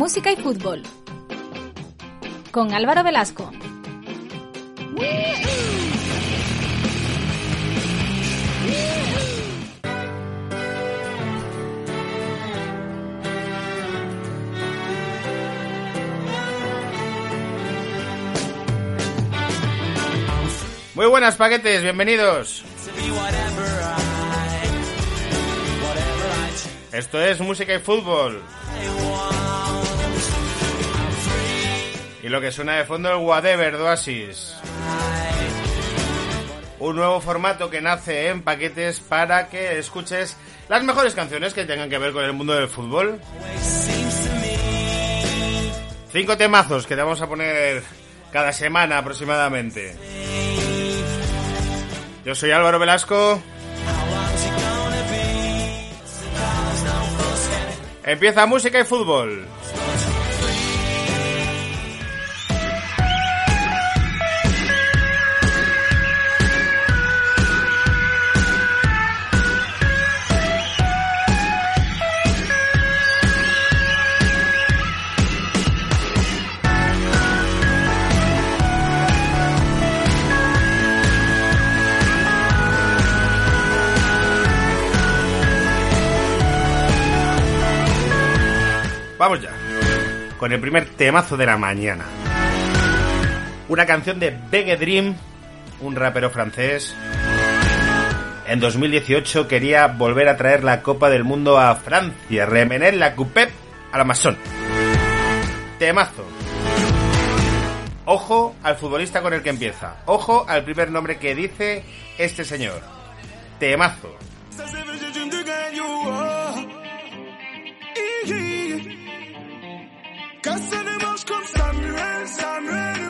Música y fútbol. Con Álvaro Velasco. Muy buenas paquetes, bienvenidos. Esto es música y fútbol. Lo que suena de fondo es Whatever de Oasis. Un nuevo formato que nace en paquetes para que escuches las mejores canciones que tengan que ver con el mundo del fútbol. Cinco temazos que te vamos a poner cada semana aproximadamente. Yo soy Álvaro Velasco. Empieza música y fútbol. Con el primer temazo de la mañana. Una canción de Bege Dream, un rapero francés. En 2018 quería volver a traer la Copa del Mundo a Francia, remener la Coupé a la Masón. Temazo. Ojo al futbolista con el que empieza. Ojo al primer nombre que dice este señor. Temazo. Casse-les-manches comme Samuel, Samuel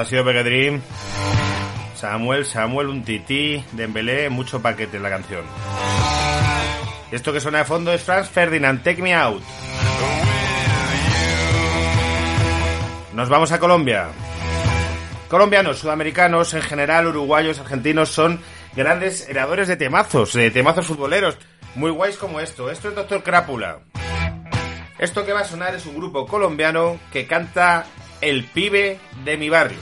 Ha sido Big Dream. Samuel, Samuel, un tití, Dembélé, mucho paquete en la canción. Esto que suena de fondo es Franz Ferdinand, Take Me Out. Nos vamos a Colombia. Colombianos, sudamericanos, en general, uruguayos, argentinos, son grandes heredores de temazos, de temazos futboleros, muy guays como esto. Esto es Doctor Crápula. Esto que va a sonar es un grupo colombiano que canta El pibe de mi barrio.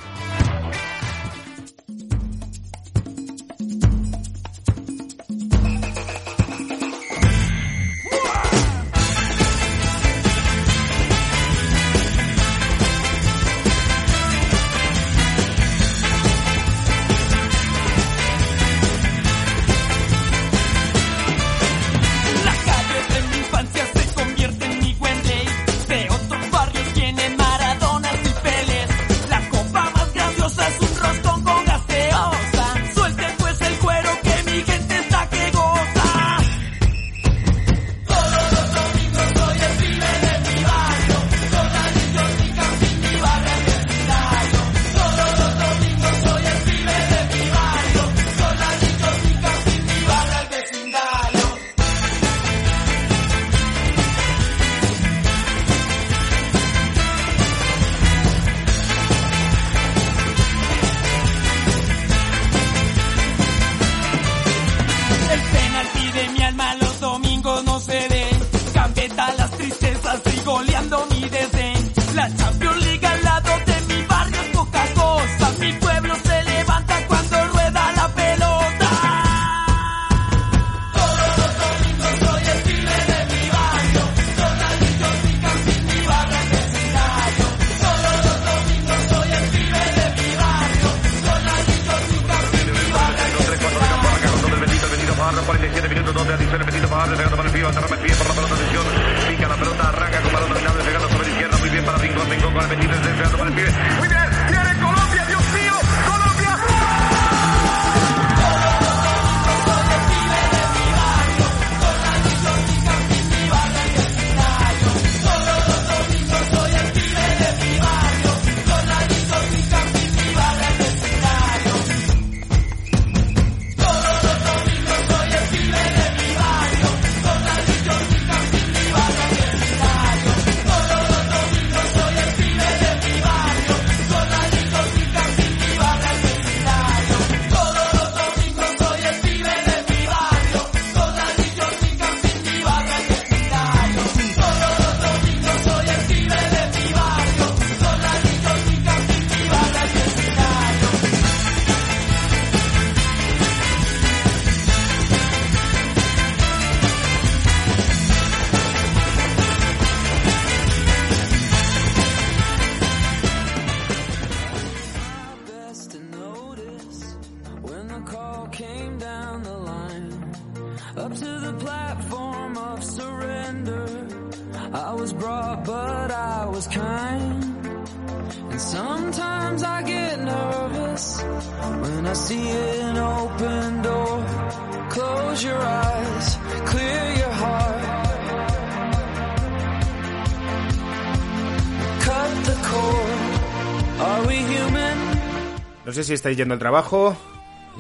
No sé si estáis yendo al trabajo,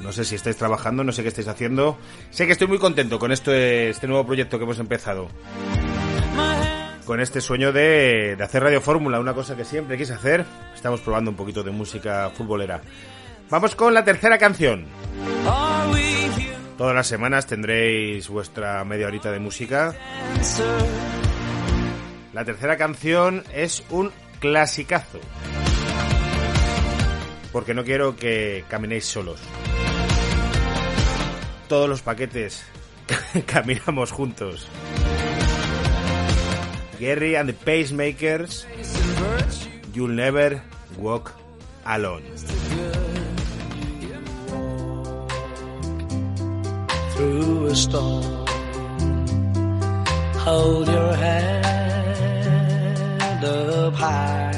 no sé si estáis trabajando, no sé qué estáis haciendo. Sé que estoy muy contento con esto, este nuevo proyecto que hemos empezado. Con este sueño de, de hacer Radio Fórmula, una cosa que siempre quise hacer. Estamos probando un poquito de música futbolera. Vamos con la tercera canción. Todas las semanas tendréis vuestra media horita de música. La tercera canción es un clasicazo. Porque no quiero que caminéis solos. Todos los paquetes caminamos juntos. Gary and the Pacemakers, You'll Never Walk Alone. through a storm. Hold your head up high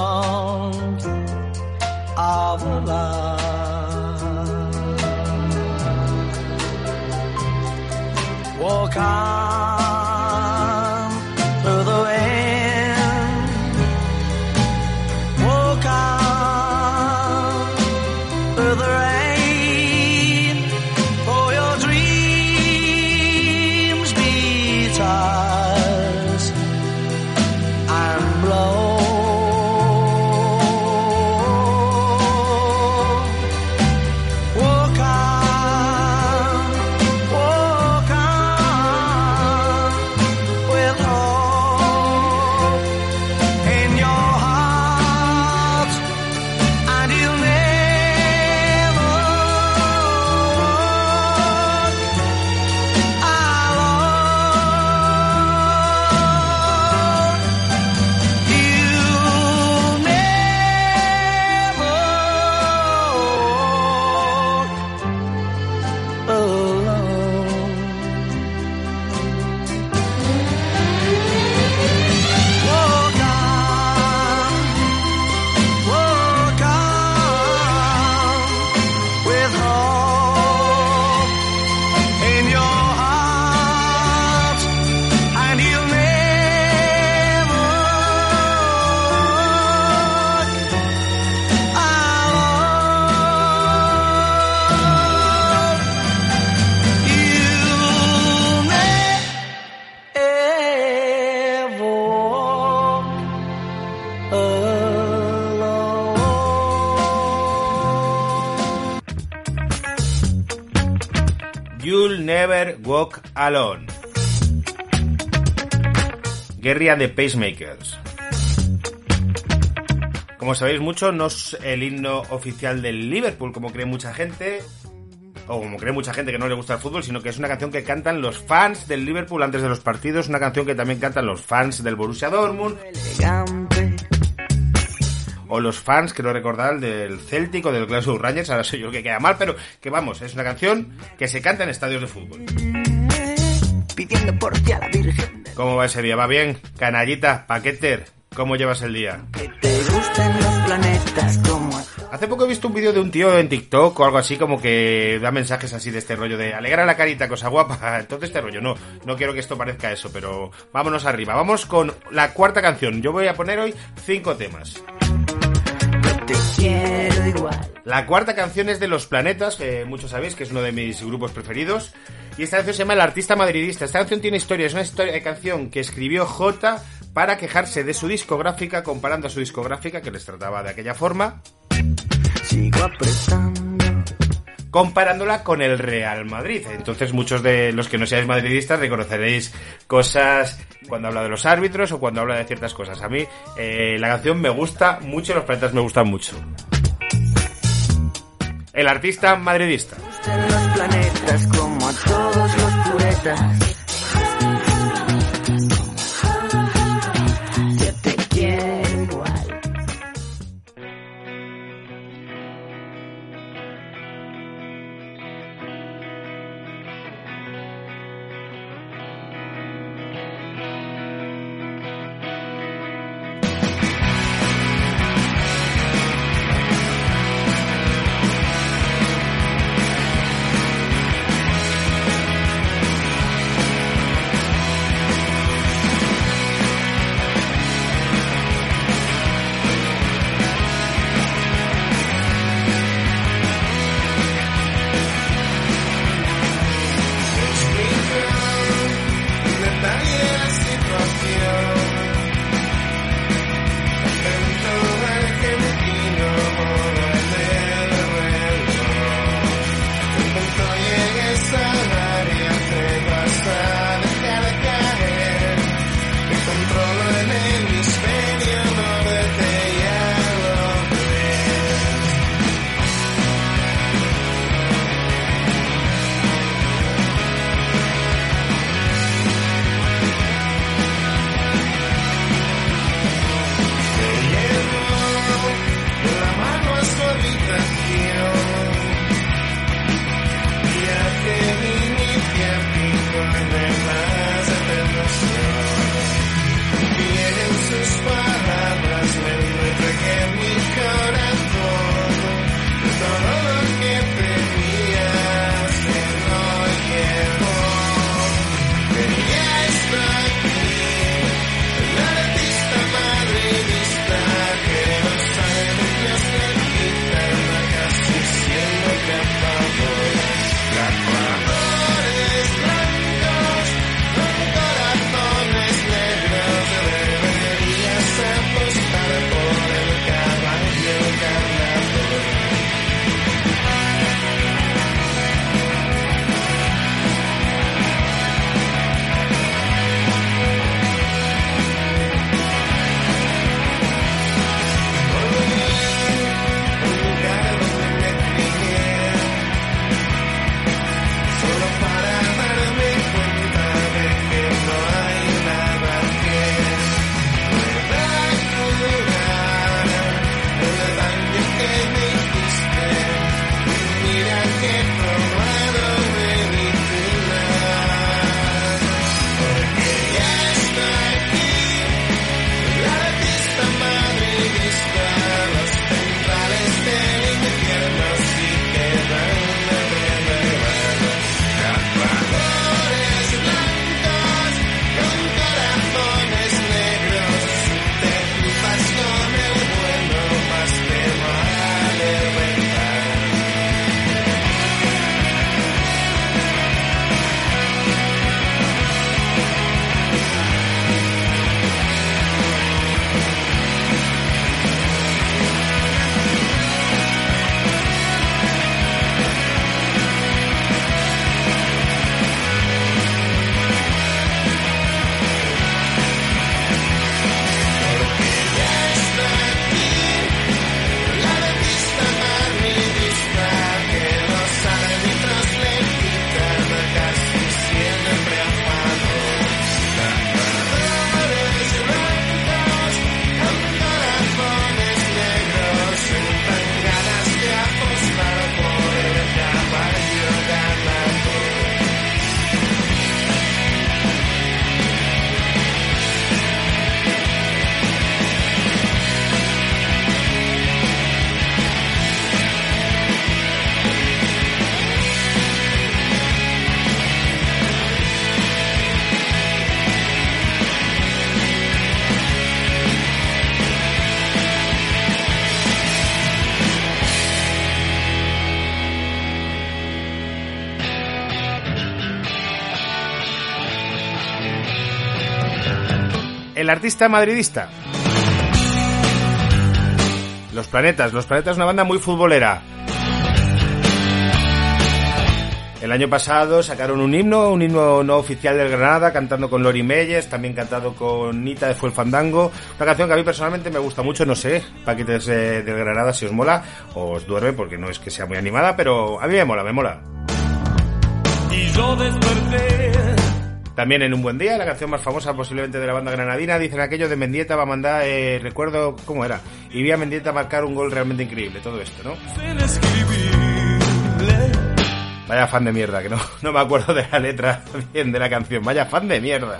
Walk You'll Never Walk Alone. Guerrilla de Pacemakers. Como sabéis mucho, no es el himno oficial del Liverpool, como cree mucha gente, o como cree mucha gente que no le gusta el fútbol, sino que es una canción que cantan los fans del Liverpool antes de los partidos, una canción que también cantan los fans del Borussia Dortmund, o los fans, creo recordar, del Celtic o del Glasgow Rangers, ahora soy yo el que queda mal, pero que vamos, es una canción que se canta en estadios de fútbol. pidiendo por ti a la Virgen. ¿Cómo va ese día? ¿Va bien? Canallita, Paqueter, ¿cómo llevas el día? Que te gusten los planetas como Hace poco he visto un vídeo de un tío en TikTok o algo así como que da mensajes así de este rollo de alegra la carita, cosa guapa. Entonces este rollo, no, no quiero que esto parezca eso, pero vámonos arriba. Vamos con la cuarta canción. Yo voy a poner hoy cinco temas. Te quiero igual. La cuarta canción es de Los Planetas, que muchos sabéis que es uno de mis grupos preferidos. Y esta canción se llama El Artista Madridista. Esta canción tiene historia, es una historia de canción que escribió J para quejarse de su discográfica, comparando a su discográfica, que les trataba de aquella forma, Sigo apretando. Comparándola con el Real Madrid. Entonces muchos de los que no seáis madridistas reconoceréis cosas cuando habla de los árbitros o cuando habla de ciertas cosas. A mí eh, la canción me gusta mucho, los planetas me gustan mucho. El artista madridista. Gustan los planetas como todos los puretas. El artista madridista. Los Planetas. Los Planetas es una banda muy futbolera. El año pasado sacaron un himno, un himno no oficial del Granada, cantando con Lori Meyes, también cantado con Nita de Fue Fandango. Una canción que a mí personalmente me gusta mucho, no sé, paquetes eh, del Granada si os mola o os duerme, porque no es que sea muy animada, pero a mí me mola, me mola. Y yo desperté. También en un buen día, la canción más famosa posiblemente de la banda granadina, dicen aquello de Mendieta va a mandar, eh, recuerdo cómo era, y vi a Mendieta marcar un gol realmente increíble, todo esto, ¿no? Vaya fan de mierda, que no, no me acuerdo de la letra bien de la canción, vaya fan de mierda.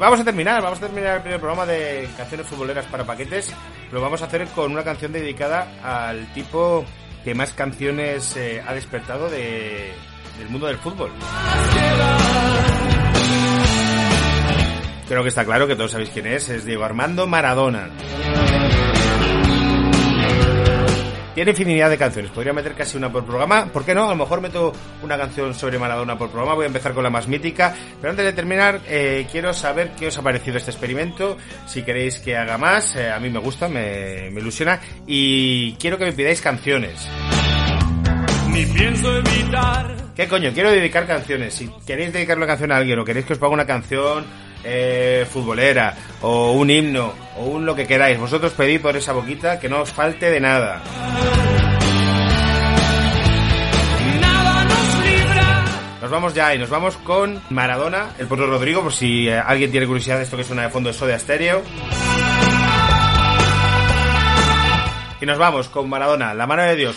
Vamos a terminar, vamos a terminar el primer programa de canciones futboleras para paquetes, lo vamos a hacer con una canción dedicada al tipo que más canciones eh, ha despertado de, del mundo del fútbol. Creo que está claro que todos sabéis quién es, es Diego Armando Maradona. Tiene infinidad de canciones, podría meter casi una por programa. ¿Por qué no? A lo mejor meto una canción sobre Maradona por programa. Voy a empezar con la más mítica. Pero antes de terminar, eh, quiero saber qué os ha parecido este experimento. Si queréis que haga más, eh, a mí me gusta, me, me ilusiona. Y quiero que me pidáis canciones. Ni pienso evitar. ¿Qué coño? Quiero dedicar canciones. Si queréis dedicar una canción a alguien o queréis que os ponga una canción eh, futbolera o un himno o un lo que queráis, vosotros pedid por esa boquita que no os falte de nada. Nos vamos ya y nos vamos con Maradona, el potro Rodrigo, por si eh, alguien tiene curiosidad de esto que suena de fondo de Soda Stereo. Y nos vamos con Maradona, la mano de Dios.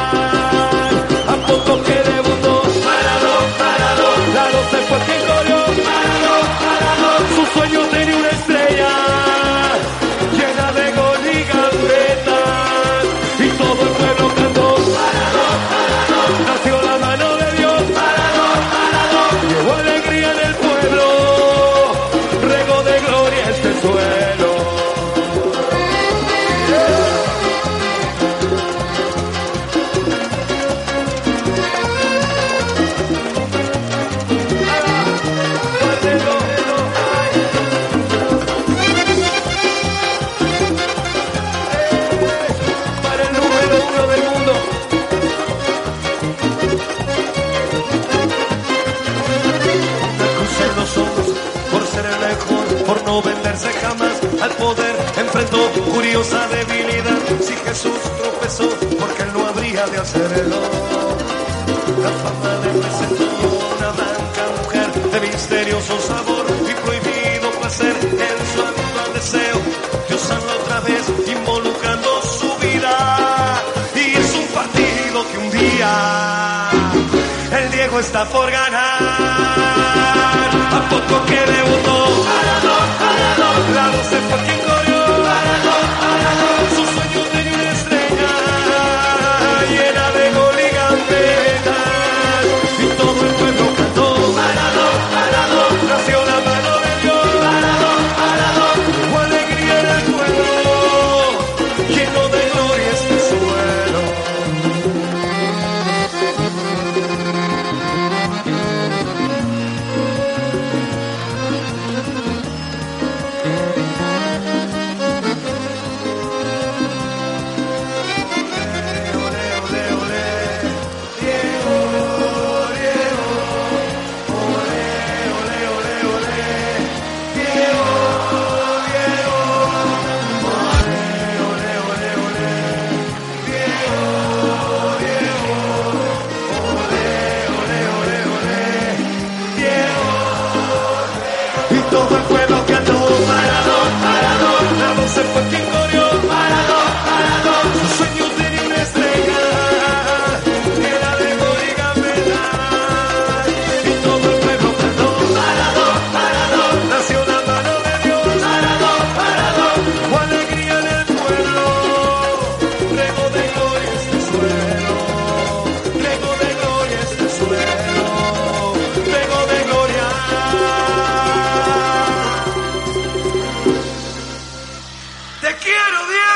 A poco que debutó, parado, parado, la doce fue quien corrió, parado, parado. Su sueño tenía está por ganar. A poco que debutó. quiero, Dios.